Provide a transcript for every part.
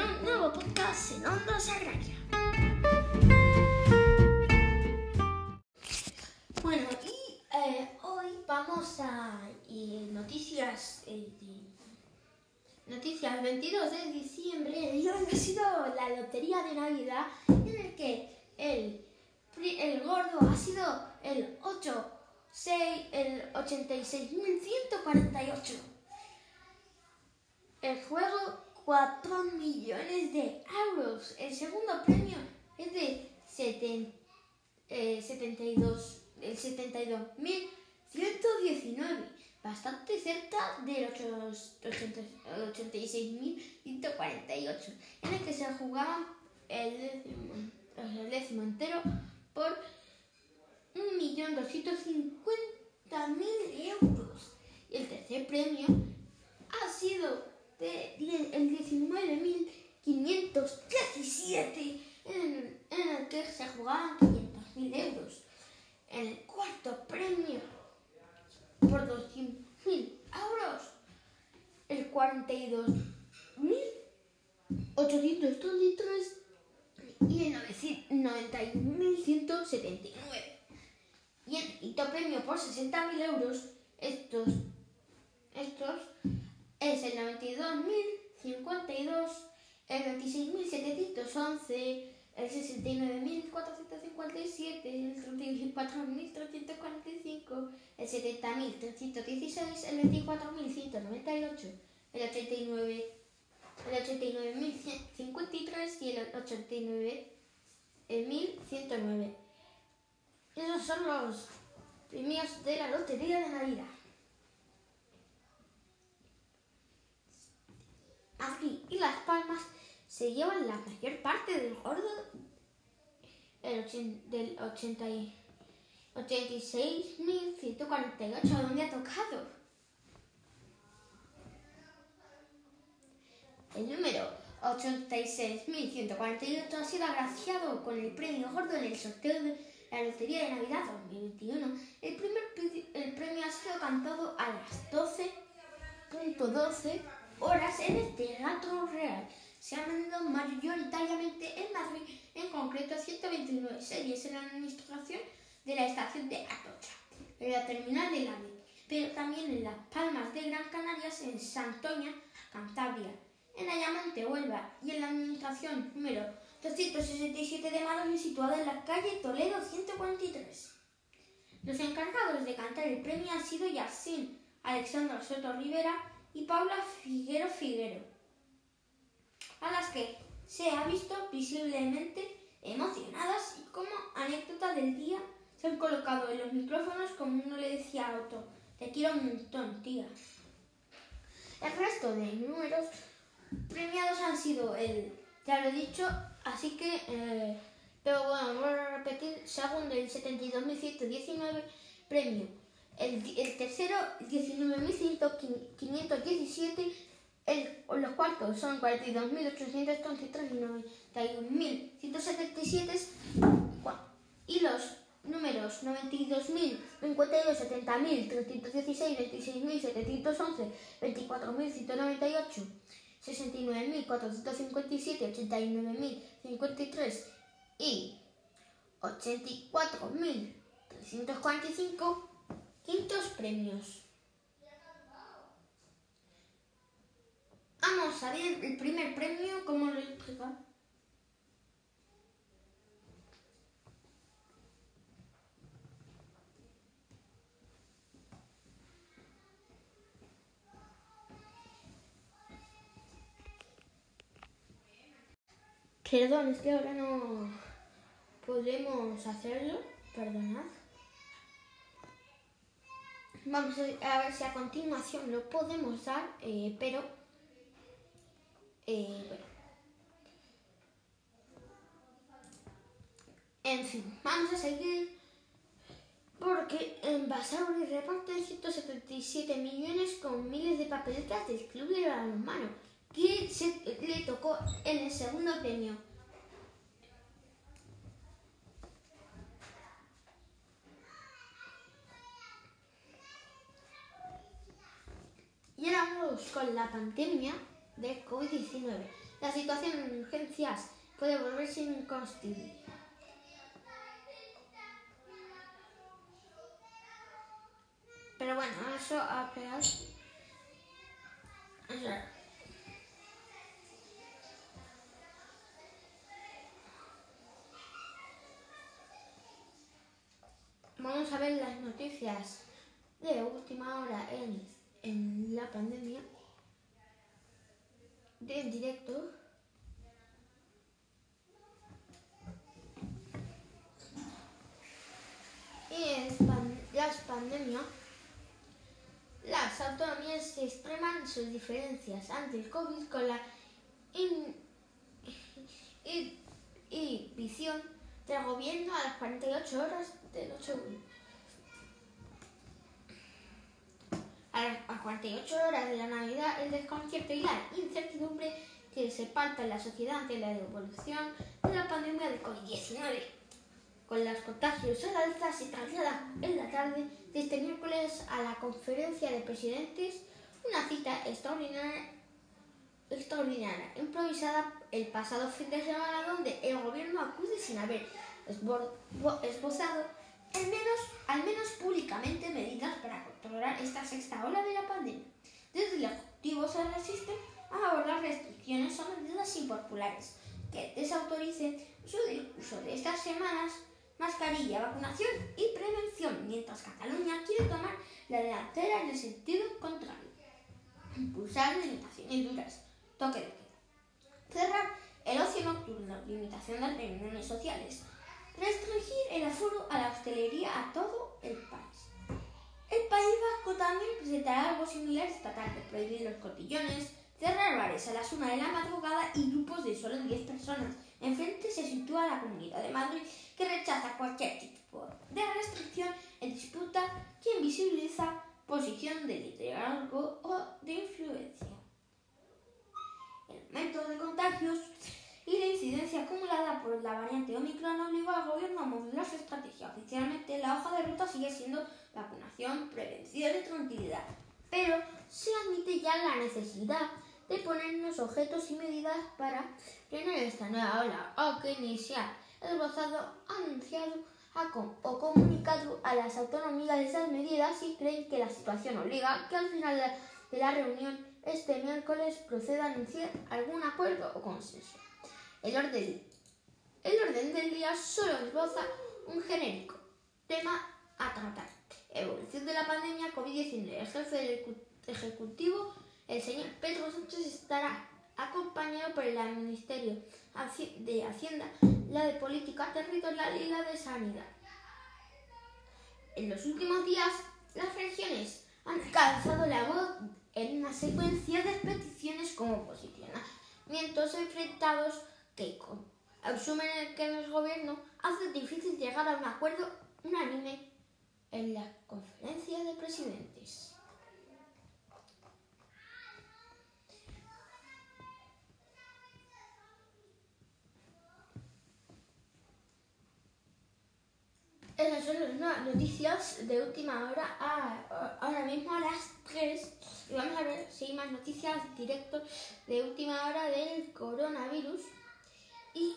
un nuevo podcast en Onda Sagraria. Bueno, y eh, hoy vamos a noticias eh, noticias 22 de diciembre y hoy ha sido la lotería de Navidad en el que el, el gordo ha sido el 8 6, el 86.148 el juego 4 millones de euros. El segundo premio es de seten- eh, 72, el 72.119, bastante cerca del ocho- ochenta- 86.148, en el que se jugaba el décimo, el décimo entero por 1.250.000 euros. Y el tercer premio ha sido de 19.517 en, en el que se jugaban 500.000 euros. El cuarto premio por 200.000 euros el 42.833 y el 91.179. Y el quinto premio por 60.000 euros, estos, estos es el 92.052, el 26.711, el 69.457, el 34.345, el 70.316, el 24.198, el 89, el 89.153 y el 89.109. Esos son los premios de la Lotería de Navidad. Aquí y Las Palmas se llevan la mayor parte del gordo el ochen- del 80 y- 86.148 donde ha tocado. El número 86.148 ha sido agraciado con el premio gordo en el sorteo de la Lotería de Navidad 2021. El primer pri- el premio ha sido cantado a las 12.12 horas en Teatro Real. Se han vendido mayoritariamente en Madrid, en concreto 129 series en la administración de la estación de Atocha, en la terminal de la AVE, pero también en Las Palmas de Gran Canarias, en Santoña, Cantabria, en Ayamante, Huelva y en la administración número 267 de Madrid, situada en la calle Toledo 143. Los encargados de cantar el premio han sido Yassin Alexandra Soto Rivera y Paula Figuero Figuero, a las que se ha visto visiblemente emocionadas y como anécdota del día se han colocado en los micrófonos como uno le decía a otro, te quiero un montón, tía. El resto de números premiados han sido el, ya lo he dicho, así que, eh, pero bueno, voy a repetir, segundo el 72.119 premio, el, el tercero 19.517, el, los cuartos son 42.833 y 91.177 cua- y los números 92.000, 52, 70.000, 316, 26.711, 24.198, 69.457, 89.053 y 84.345 quintos premios. Vamos a ver el primer premio, ¿cómo lo explica? Perdón, es que ahora no podemos hacerlo. Perdonad. Vamos a ver si a continuación lo podemos dar, eh, pero... eh, bueno. En fin, vamos a seguir porque en Basauri reparten 177 millones con miles de papeletas del Club de Balonmano, que se, le tocó en el segundo premio. Y ahora vamos con la pandemia de COVID-19. La situación en urgencias puede volverse inconstitucional. Pero bueno, eso a peor. Vamos a ver las noticias de última hora en, en la pandemia de directo. Y en las pandemias, las autonomías extreman sus diferencias ante el COVID con la inhibición del gobierno a las 48 horas de noche A las 48 horas de la Navidad, el desconcierto y la incertidumbre que se palpa en la sociedad ante la evolución de la pandemia de COVID-19. Con los contagios al alza se traslada en la tarde de este miércoles a la conferencia de presidentes una cita extraordinaria, extraordinaria improvisada el pasado fin de semana donde el gobierno acude sin haber esbozado al menos, al menos públicamente medidas para controlar esta sexta ola de la pandemia. Desde el Ejecutivo se resisten a abordar restricciones o medidas impopulares que desautoricen su discurso de estas semanas, mascarilla, vacunación y prevención, mientras Cataluña quiere tomar la delantera en el sentido contrario. Impulsar limitaciones duras, toque de queda. Cerrar el ocio nocturno, limitación de reuniones sociales, restringir el aforo a la hostelería a todo También presentará algo similar esta tarde, prohibir los cotillones, cerrar bares a las 1 de la madrugada y grupos de solo 10 personas. Enfrente se sitúa la Comunidad de Madrid que rechaza cualquier tipo de restricción en disputa que invisibiliza posición de liderazgo o de influencia. El aumento de contagios y la incidencia acumulada por la variante Omicron obligó al gobierno a modular su estrategia. Oficialmente, hoja de ruta sigue siendo vacunación, prevención y tranquilidad, pero se admite ya la necesidad de ponernos objetos y medidas para frenar esta nueva ola, o que iniciar el gozado anunciado o comunicado a las autonomías de esas medidas y creen que la situación obliga que al final de la reunión este miércoles proceda a anunciar algún acuerdo o consenso. El orden, el orden del día solo esboza un genérico a tratar. Evolución de la pandemia COVID-19. El jefe del Ejecutivo, el señor Pedro Sánchez, estará acompañado por el Ministerio de Hacienda, la de Política Territorial y la de Sanidad. En los últimos días, las regiones han calzado la voz en una secuencia de peticiones como posicionamientos enfrentados que asumen que el gobierno hace difícil llegar a un acuerdo unánime en la conferencia de presidentes. Esas son las noticias de última hora, ahora mismo a las 3. Y vamos a ver si hay más noticias directos de última hora del coronavirus. Y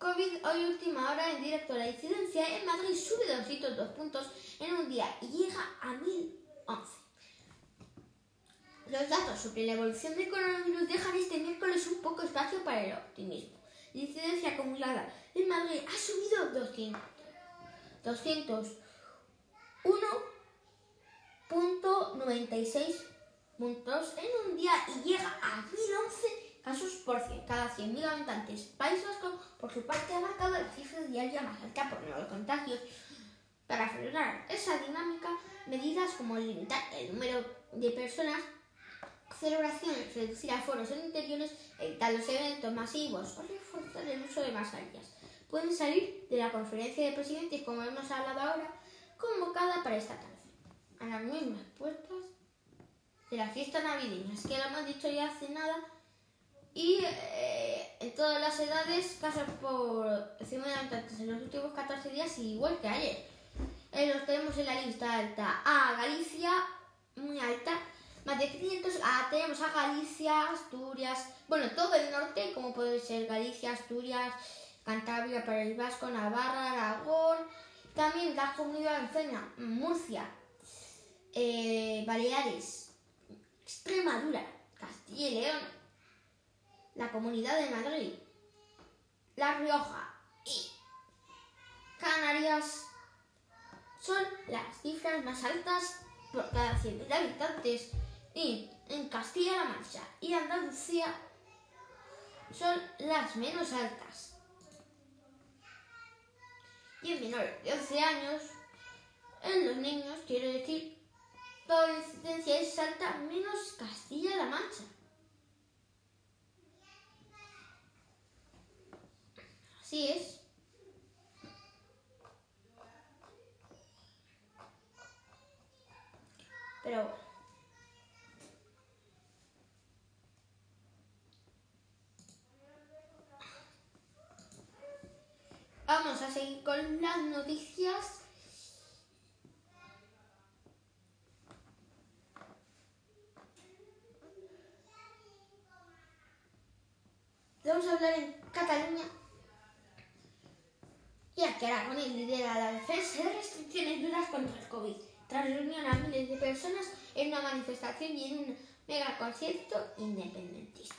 COVID hoy última hora en directo. La incidencia en Madrid sube 202 puntos en un día y llega a 1011. Los datos sobre la evolución del coronavirus dejan este miércoles un poco espacio para el optimismo. La incidencia acumulada en Madrid ha subido 200, 201.96 puntos en un día y llega a 1011 casos por cada 100.000 habitantes. País Vasco, por su parte, ha marcado la cifra diaria más alta por nuevos contagios. Para frenar esa dinámica, medidas como limitar el número de personas, celebraciones, reducir aforos en interiores, evitar los eventos masivos o reforzar el uso de mascarillas pueden salir de la conferencia de presidentes, como hemos hablado ahora, convocada para esta tarde, a las mismas puertas de la fiesta navideña. Es que lo hemos dicho ya hace nada y eh, en todas las edades casos por encima de en los últimos 14 días igual que ayer. Eh, los tenemos en la lista alta. A Galicia, muy alta. más de 500, ah, tenemos a Galicia, Asturias, bueno, todo el norte, como puede ser Galicia, Asturias, Cantabria, País Vasco, Navarra, Aragón, también la comunidad valenciana, Murcia, eh, Baleares, Extremadura, Castilla y León, la Comunidad de Madrid, La Rioja y Canarias son las cifras más altas por cada 100.000 habitantes y en Castilla-La Mancha y Andalucía son las menos altas. Y en menores de 11 años, en los niños, quiero decir, la incidencia es alta menos Castilla-La Mancha. Así es. Pero. Vamos a seguir con las noticias. Vamos a hablar en Cataluña, ya que Aragón lidera la defensa de restricciones duras contra el COVID, tras reunir a miles de personas en una manifestación y en un mega concierto independentista.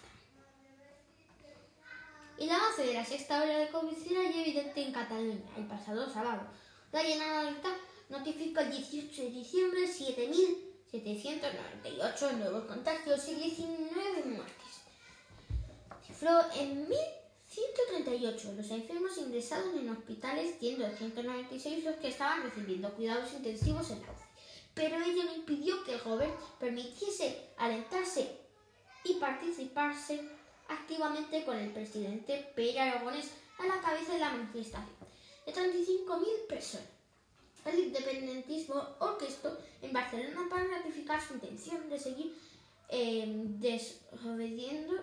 Y la avance de la sexta ola de COVID era ya evidente en Cataluña el pasado sábado. La Generalitat notificó el 18 de diciembre 7.798 nuevos contagios y 19 muertes. Cifró en 1.138 los enfermos ingresados en hospitales, siendo 196 los que estaban recibiendo cuidados intensivos en la UCI. Pero ello no impidió que el gobierno permitiese alentarse y participarse activamente con el presidente Pere Aragonés a la cabeza de la manifestación de 35.000 personas. El independentismo orquestó en Barcelona para ratificar su intención de seguir eh, desobediendo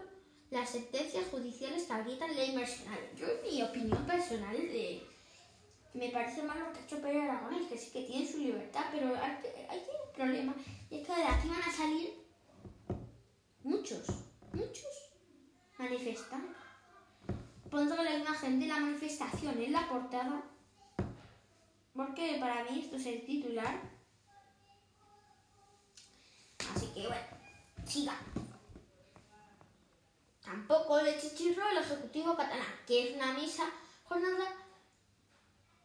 las sentencias judiciales que habilitan ley mercenaria. Yo, en mi opinión personal, de, me parece mal lo que ha hecho Pere Aragonés, que sí que tiene su libertad, pero hay, hay un problema, y es que de aquí van a salir muchos, muchos manifestan. Pondré la imagen de la manifestación en la portada, porque para mí esto es el titular. Así que bueno, siga. Tampoco le chichirro el Ejecutivo catalán, que es una misa jornada.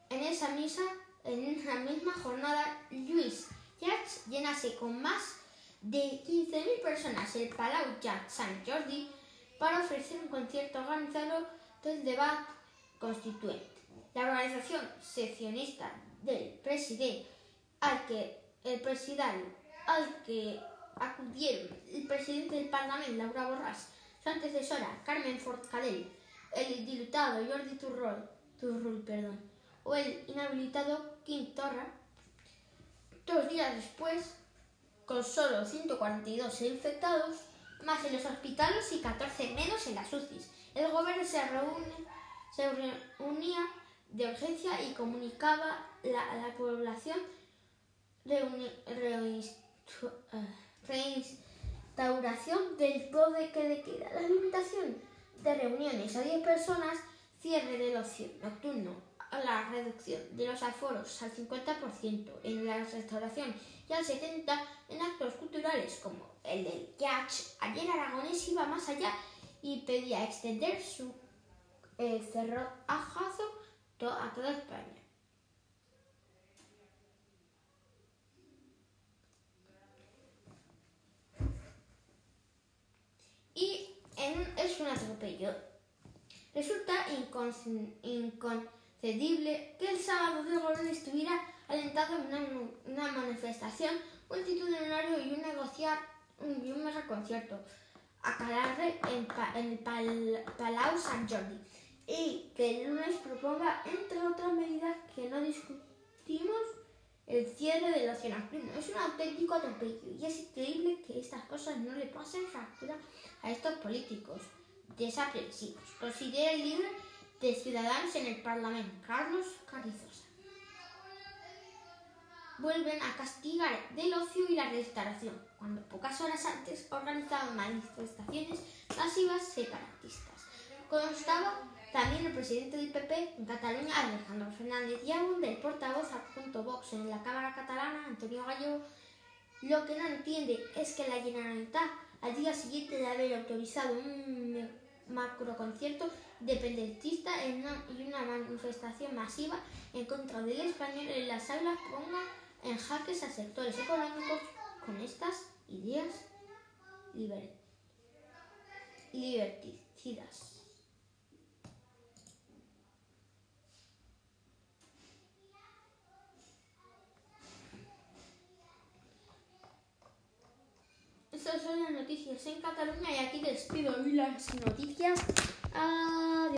En esa misa, en esa misma jornada, Luis Llach llenase con más de 15.000 personas el Palau Llach Sant Jordi para ofrecer un concierto organizado del debate constituyente. La organización seccionista del presidente al que el presidente al que acudieron el presidente del Parlamento, Laura Borràs, su antecesora, Carmen Forcadell, el dilutado Jordi Turrol, Turrul, perdón, o el inhabilitado Quim Torra, dos días después, con solo 142 infectados, más en los hospitales y 14 menos en las UCIs. El gobierno se, reúne, se reunía de urgencia y comunicaba a la población eh, reinstauración del que de queda, la limitación de reuniones a 10 personas, cierre del ocio nocturno, la reducción de los aforos al 50% en la restauración y al 70% en actos culturales como el del Yach. Ayer Aragonés iba más allá y pedía extender su eh, cerrojazo a toda España. Y es un atropello. Resulta inconcebible que el sábado de gobierno estuviera alentado en una, manifestación multitudinario y un negociar y un mega concierto a Calarre en, el Palau San Jordi y que el lunes proponga, entre otras medidas, que no discutimos el cierre de los Es un auténtico atropello y es increíble que estas cosas no le pasen factura a estos políticos desaprensivos. Considera el libre de Ciudadanos en el Parlamento, Carlos Carrizosa. vuelven a castigar del ocio y la restauración, cuando pocas horas antes organizaban manifestaciones masivas separatistas. Constaba también el presidente del PP en Cataluña, Alejandro Fernández, y aún del portavoz adjunto Vox en la Cámara Catalana, Antonio Gallego. Lo que no entiende es que la Generalitat, al día siguiente de haber autorizado un macroconcierto independentista y una manifestación masiva en contra del español en las aulas, ponga en jaques a sectores económicos con estas ideas liberticidas. Estas son las noticias en Cataluña y aquí despido las noticias. Ah,